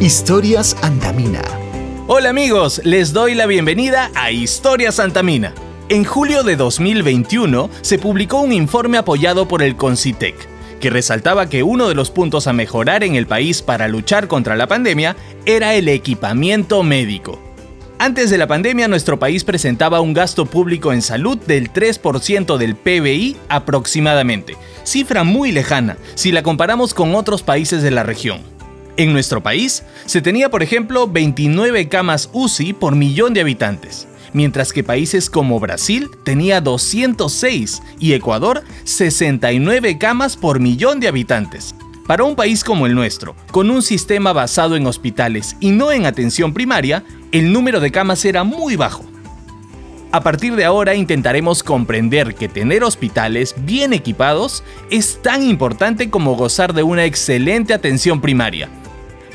Historias Antamina. Hola amigos, les doy la bienvenida a Historias Antamina. En julio de 2021 se publicó un informe apoyado por el CONCITEC, que resaltaba que uno de los puntos a mejorar en el país para luchar contra la pandemia era el equipamiento médico. Antes de la pandemia, nuestro país presentaba un gasto público en salud del 3% del PBI aproximadamente, cifra muy lejana si la comparamos con otros países de la región. En nuestro país, se tenía por ejemplo 29 camas UCI por millón de habitantes, mientras que países como Brasil tenía 206 y Ecuador 69 camas por millón de habitantes. Para un país como el nuestro, con un sistema basado en hospitales y no en atención primaria, el número de camas era muy bajo. A partir de ahora intentaremos comprender que tener hospitales bien equipados es tan importante como gozar de una excelente atención primaria.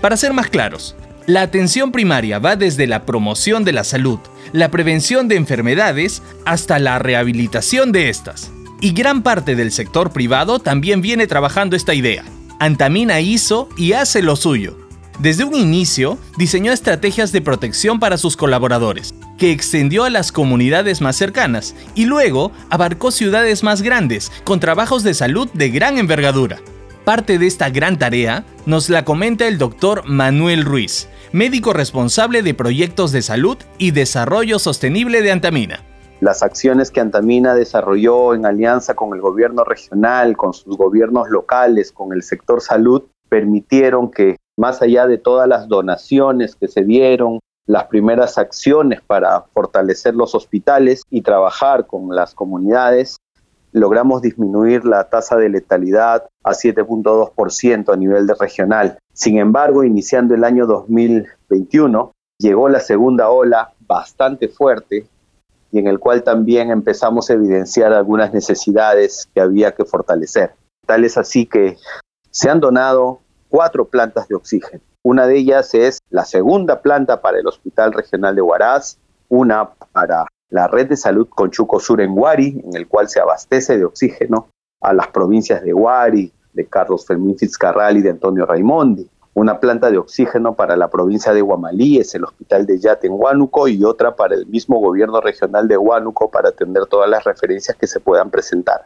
Para ser más claros, la atención primaria va desde la promoción de la salud, la prevención de enfermedades, hasta la rehabilitación de estas. Y gran parte del sector privado también viene trabajando esta idea. Antamina hizo y hace lo suyo. Desde un inicio, diseñó estrategias de protección para sus colaboradores, que extendió a las comunidades más cercanas y luego abarcó ciudades más grandes, con trabajos de salud de gran envergadura. Parte de esta gran tarea nos la comenta el doctor Manuel Ruiz, médico responsable de proyectos de salud y desarrollo sostenible de Antamina. Las acciones que Antamina desarrolló en alianza con el gobierno regional, con sus gobiernos locales, con el sector salud, permitieron que, más allá de todas las donaciones que se dieron, las primeras acciones para fortalecer los hospitales y trabajar con las comunidades, logramos disminuir la tasa de letalidad a 7.2% a nivel de regional. Sin embargo, iniciando el año 2021, llegó la segunda ola bastante fuerte y en el cual también empezamos a evidenciar algunas necesidades que había que fortalecer. Tal es así que se han donado cuatro plantas de oxígeno. Una de ellas es la segunda planta para el Hospital Regional de Huaraz, una para la red de salud Conchuco Sur en Huari, en el cual se abastece de oxígeno a las provincias de Huari, de Carlos Fermín Fitzcarral y de Antonio Raimondi una planta de oxígeno para la provincia de Guamalí, es el hospital de Yate en Huánuco, y otra para el mismo gobierno regional de Huánuco para atender todas las referencias que se puedan presentar.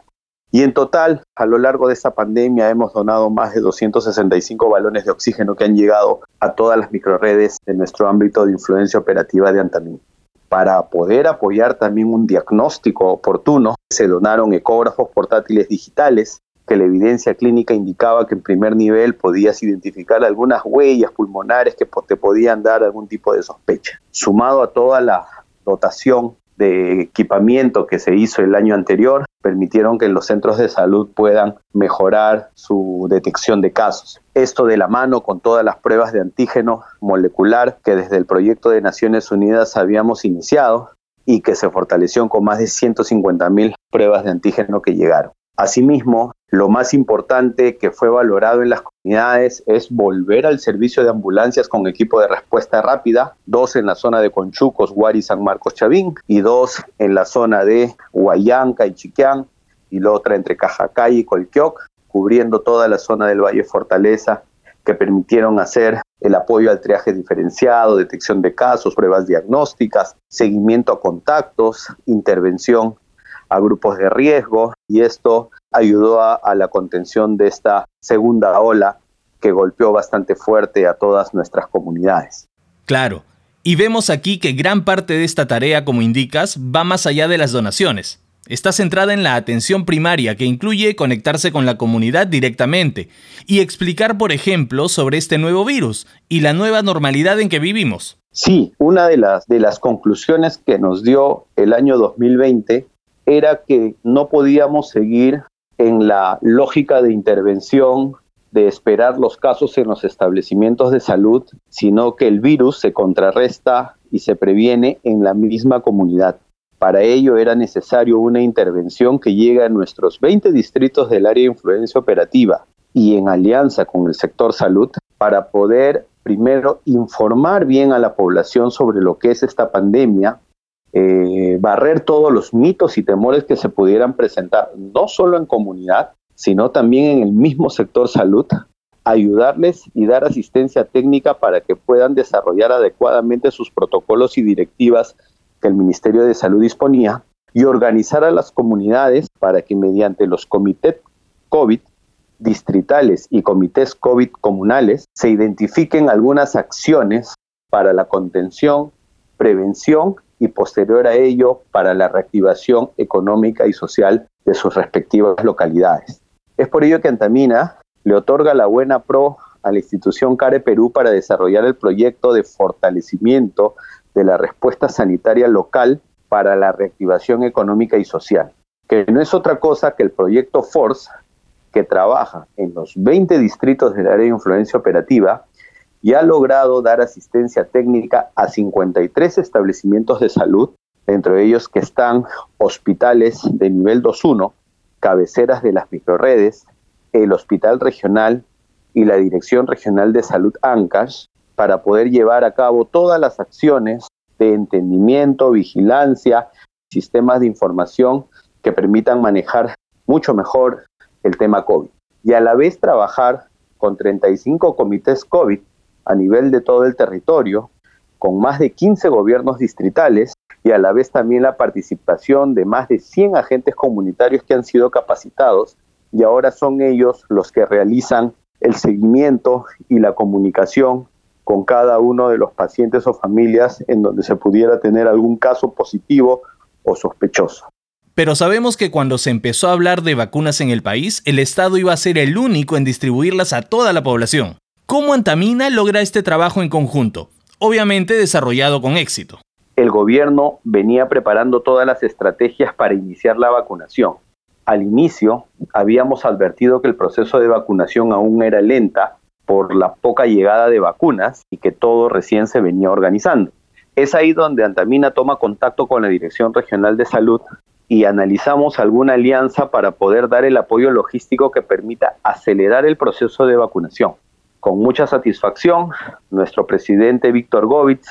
Y en total, a lo largo de esta pandemia hemos donado más de 265 balones de oxígeno que han llegado a todas las microredes de nuestro ámbito de influencia operativa de Antamín. Para poder apoyar también un diagnóstico oportuno, se donaron ecógrafos portátiles digitales que la evidencia clínica indicaba que en primer nivel podías identificar algunas huellas pulmonares que te podían dar algún tipo de sospecha. Sumado a toda la dotación de equipamiento que se hizo el año anterior, permitieron que los centros de salud puedan mejorar su detección de casos. Esto de la mano con todas las pruebas de antígeno molecular que desde el proyecto de Naciones Unidas habíamos iniciado y que se fortaleció con más de 150 mil pruebas de antígeno que llegaron. Asimismo, lo más importante que fue valorado en las comunidades es volver al servicio de ambulancias con equipo de respuesta rápida, dos en la zona de Conchucos, Guari, San Marcos, Chavín, y dos en la zona de Huayanca y Chiquián, y la otra entre Cajacay y Colquioc, cubriendo toda la zona del Valle Fortaleza, que permitieron hacer el apoyo al triaje diferenciado, detección de casos, pruebas diagnósticas, seguimiento a contactos, intervención a grupos de riesgo, y esto ayudó a, la contención de esta segunda ola que golpeó bastante fuerte a todas nuestras comunidades. Claro, y vemos aquí que gran parte de esta tarea, como indicas, va más allá de las donaciones. Está centrada en la atención primaria, que incluye conectarse con la comunidad directamente y explicar, por ejemplo, sobre este nuevo virus y la nueva normalidad en que vivimos. Sí, una de las, de las conclusiones que nos dio el año 2020 era que no podíamos seguir en la lógica de intervención de esperar los casos en los establecimientos de salud, sino que el virus se contrarresta y se previene en la misma comunidad. Para ello era necesario una intervención que llegue a nuestros 20 distritos del área de influencia operativa y en alianza con el sector salud para poder primero informar bien a la población sobre lo que es esta pandemia, eh, barrer todos los mitos y temores que se pudieran presentar, no solo en comunidad, sino también en el mismo sector salud, ayudarles y dar asistencia técnica para que puedan desarrollar adecuadamente sus protocolos y directivas que el Ministerio de Salud disponía y organizar a las comunidades para que mediante los comités COVID distritales y comités COVID comunales se identifiquen algunas acciones para la contención, prevención y posterior a ello para la reactivación económica y social de sus respectivas localidades. Es por ello que Antamina le otorga la buena pro a la institución CARE Perú para desarrollar el proyecto de fortalecimiento de la respuesta sanitaria local para la reactivación económica y social, que no es otra cosa que el proyecto FORCE, que trabaja en los 20 distritos del área de influencia operativa y ha logrado dar asistencia técnica a 53 establecimientos de salud, entre ellos que están hospitales de nivel 2.1, cabeceras de las microredes, el Hospital Regional y la Dirección Regional de Salud ANCASH, para poder llevar a cabo todas las acciones de entendimiento, vigilancia, sistemas de información que permitan manejar mucho mejor el tema COVID. Y a la vez trabajar con 35 comités COVID a nivel de todo el territorio, con más de 15 gobiernos distritales y a la vez también la participación de más de 100 agentes comunitarios que han sido capacitados y ahora son ellos los que realizan el seguimiento y la comunicación con cada uno de los pacientes o familias en donde se pudiera tener algún caso positivo o sospechoso. Pero sabemos que cuando se empezó a hablar de vacunas en el país, el Estado iba a ser el único en distribuirlas a toda la población. ¿Cómo Antamina logra este trabajo en conjunto? Obviamente desarrollado con éxito. El gobierno venía preparando todas las estrategias para iniciar la vacunación. Al inicio habíamos advertido que el proceso de vacunación aún era lenta por la poca llegada de vacunas y que todo recién se venía organizando. Es ahí donde Antamina toma contacto con la Dirección Regional de Salud y analizamos alguna alianza para poder dar el apoyo logístico que permita acelerar el proceso de vacunación con mucha satisfacción, nuestro presidente Víctor Govitz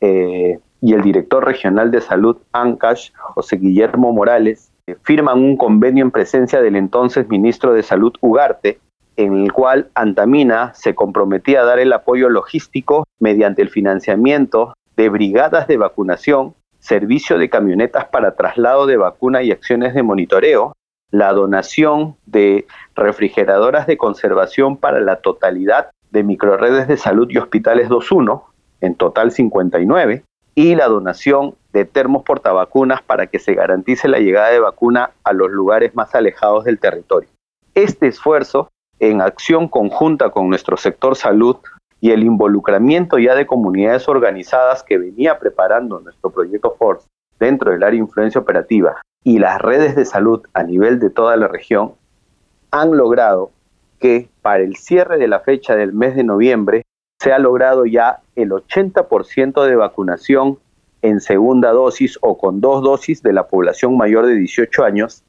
eh, y el director regional de salud ANCASH, José Guillermo Morales, eh, firman un convenio en presencia del entonces ministro de Salud Ugarte, en el cual Antamina se comprometía a dar el apoyo logístico mediante el financiamiento de brigadas de vacunación, servicio de camionetas para traslado de vacuna y acciones de monitoreo, la donación de refrigeradoras de conservación para la totalidad de microredes de salud y hospitales 2.1, en total 59, y la donación de termos portavacunas para que se garantice la llegada de vacuna a los lugares más alejados del territorio. Este esfuerzo, en acción conjunta con nuestro sector salud y el involucramiento ya de comunidades organizadas que venía preparando nuestro proyecto FORCE dentro del área de influencia operativa y las redes de salud a nivel de toda la región, han logrado que para el cierre de la fecha del mes de noviembre se ha logrado ya el 80% de vacunación en segunda dosis o con dos dosis de la población mayor de 18 años,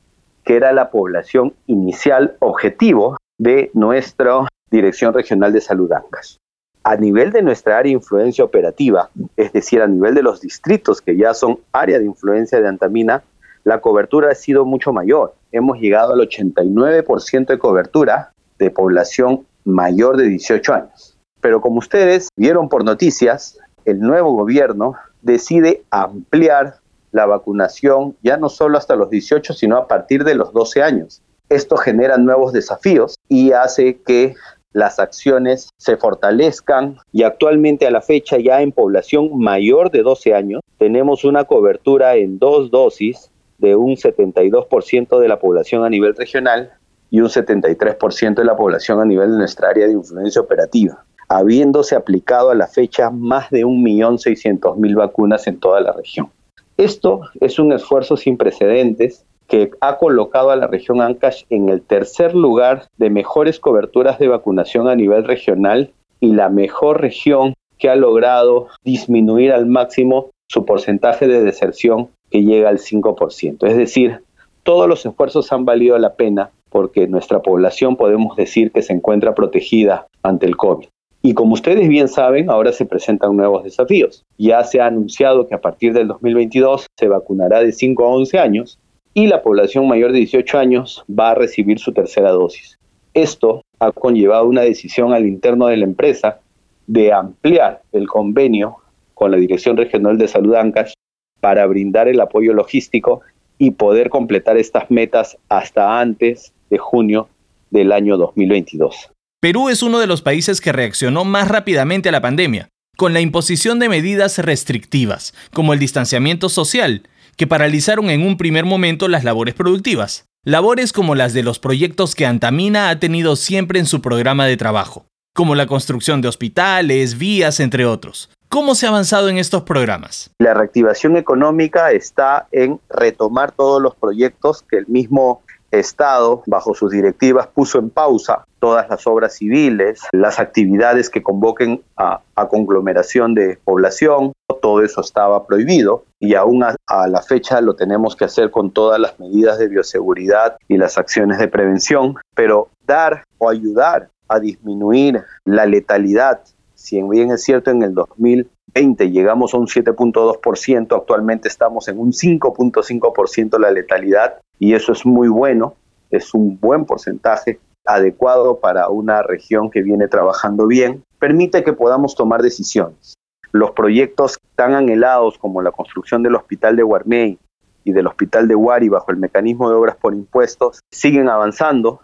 que era la población inicial objetivo de nuestra Dirección Regional de Salud ANCAS. A nivel de nuestra área de influencia operativa, es decir, a nivel de los distritos que ya son área de influencia de Antamina, la cobertura ha sido mucho mayor. Hemos llegado al 89% de cobertura de población mayor de 18 años. Pero como ustedes vieron por noticias, el nuevo gobierno decide ampliar la vacunación ya no solo hasta los 18, sino a partir de los 12 años. Esto genera nuevos desafíos y hace que las acciones se fortalezcan y actualmente a la fecha ya en población mayor de 12 años tenemos una cobertura en dos dosis de un 72% de la población a nivel regional y un 73% de la población a nivel de nuestra área de influencia operativa, habiéndose aplicado a la fecha más de 1.600.000 vacunas en toda la región. Esto es un esfuerzo sin precedentes que ha colocado a la región Ancash en el tercer lugar de mejores coberturas de vacunación a nivel regional y la mejor región que ha logrado disminuir al máximo su porcentaje de deserción que llega al 5%. Es decir, todos los esfuerzos han valido la pena porque nuestra población podemos decir que se encuentra protegida ante el COVID. Y como ustedes bien saben, ahora se presentan nuevos desafíos. Ya se ha anunciado que a partir del 2022 se vacunará de 5 a 11 años y la población mayor de 18 años va a recibir su tercera dosis. Esto ha conllevado una decisión al interno de la empresa de ampliar el convenio con la Dirección Regional de Salud Ancash para brindar el apoyo logístico y poder completar estas metas hasta antes de junio del año 2022. Perú es uno de los países que reaccionó más rápidamente a la pandemia, con la imposición de medidas restrictivas, como el distanciamiento social, que paralizaron en un primer momento las labores productivas. Labores como las de los proyectos que Antamina ha tenido siempre en su programa de trabajo, como la construcción de hospitales, vías, entre otros. ¿Cómo se ha avanzado en estos programas? La reactivación económica está en retomar todos los proyectos que el mismo Estado, bajo sus directivas, puso en pausa. Todas las obras civiles, las actividades que convoquen a, conglomeración de población, todo eso estaba prohibido. Y aún a, a, la fecha lo tenemos que hacer con todas las medidas de bioseguridad y las acciones de prevención, pero dar o ayudar a disminuir la letalidad, si bien es cierto en el 2020 llegamos a un 7.2%, actualmente estamos en un 5.5% la letalidad, y eso es muy bueno, es un buen porcentaje adecuado para una región que viene trabajando bien, permite que podamos tomar decisiones. Los proyectos tan anhelados como la construcción del Hospital de Guarmey y del Hospital de Huari bajo el mecanismo de obras por impuestos siguen avanzando.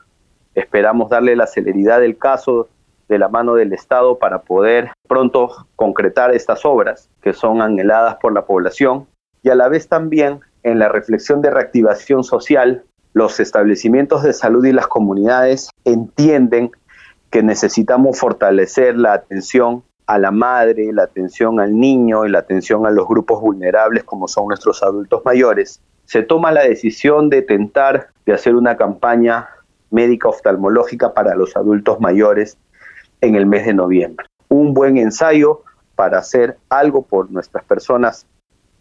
Esperamos darle la celeridad del caso de la mano del Estado para poder pronto concretar estas obras que son anheladas por la población y a la vez también en la reflexión de reactivación social, los establecimientos de salud y las comunidades entienden que necesitamos fortalecer la atención a la madre, la atención al niño y la atención a los grupos vulnerables como son nuestros adultos mayores. Se toma la decisión de tentar de hacer una campaña médica oftalmológica para los adultos mayores en el mes de noviembre. Un buen ensayo para hacer algo por nuestras personas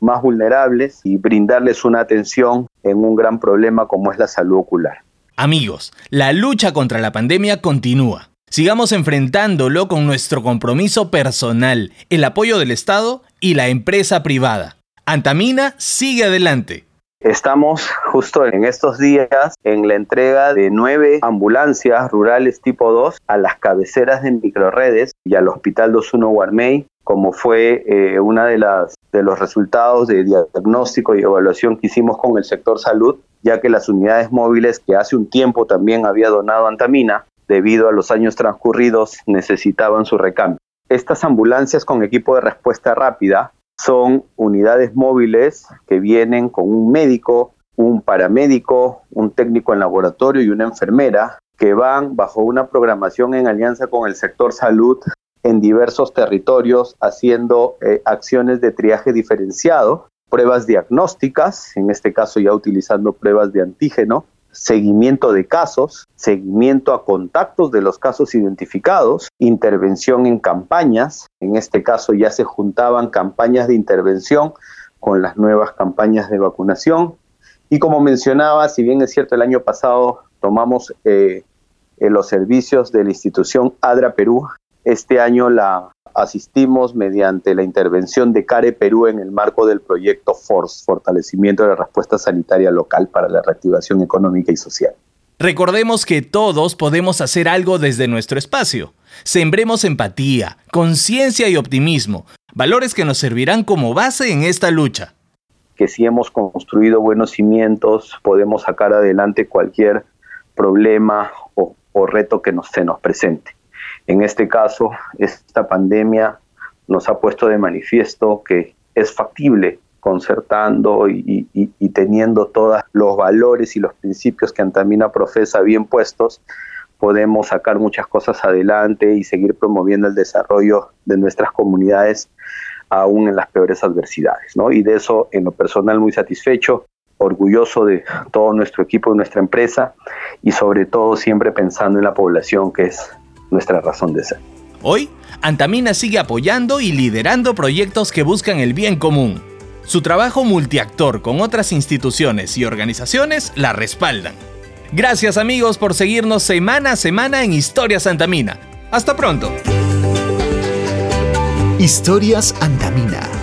más vulnerables y brindarles una atención en un gran problema como es la salud ocular. Amigos, la lucha contra la pandemia continúa. Sigamos enfrentándolo con nuestro compromiso personal, el apoyo del Estado y la empresa privada. Antamina sigue adelante. Estamos justo en estos días en la entrega de nueve ambulancias rurales tipo 2 a las cabeceras de microredes y al Hospital 21 Guarmey como fue eh, una de las de los resultados de diagnóstico y evaluación que hicimos con el sector salud, ya que las unidades móviles que hace un tiempo también había donado Antamina, debido a los años transcurridos, necesitaban su recambio. Estas ambulancias con equipo de respuesta rápida son unidades móviles que vienen con un médico, un paramédico, un técnico en laboratorio y una enfermera que van bajo una programación en alianza con el sector salud en diversos territorios haciendo eh, acciones de triaje diferenciado, pruebas diagnósticas, en este caso ya utilizando pruebas de antígeno, seguimiento de casos, seguimiento a contactos de los casos identificados, intervención en campañas, en este caso ya se juntaban campañas de intervención con las nuevas campañas de vacunación. Y como mencionaba, si bien es cierto, el año pasado tomamos eh, eh, los servicios de la institución ADRA Perú este año la asistimos mediante la intervención de CARE Perú en el marco del proyecto FORCE, Fortalecimiento de la Respuesta Sanitaria Local para la Reactivación Económica y Social. Recordemos que todos podemos hacer algo desde nuestro espacio. Sembremos empatía, conciencia y optimismo, valores que nos servirán como base en esta lucha. Que si hemos construido buenos cimientos, podemos sacar adelante cualquier problema o, reto que nos, se nos presente. En este caso, esta pandemia nos ha puesto de manifiesto que es factible concertando y, teniendo todos los valores y los principios que Antamina profesa bien puestos, podemos sacar muchas cosas adelante y seguir promoviendo el desarrollo de nuestras comunidades aún en las peores adversidades. Y de eso, en lo personal, muy satisfecho, orgulloso de todo nuestro equipo y nuestra empresa y sobre todo siempre pensando en la población, que es nuestra razón de ser. Hoy, Antamina sigue apoyando y liderando proyectos que buscan el bien común. Su trabajo multiactor con otras instituciones y organizaciones la respaldan. Gracias amigos por seguirnos semana a semana en Historias Antamina. Hasta pronto. Historias Antamina.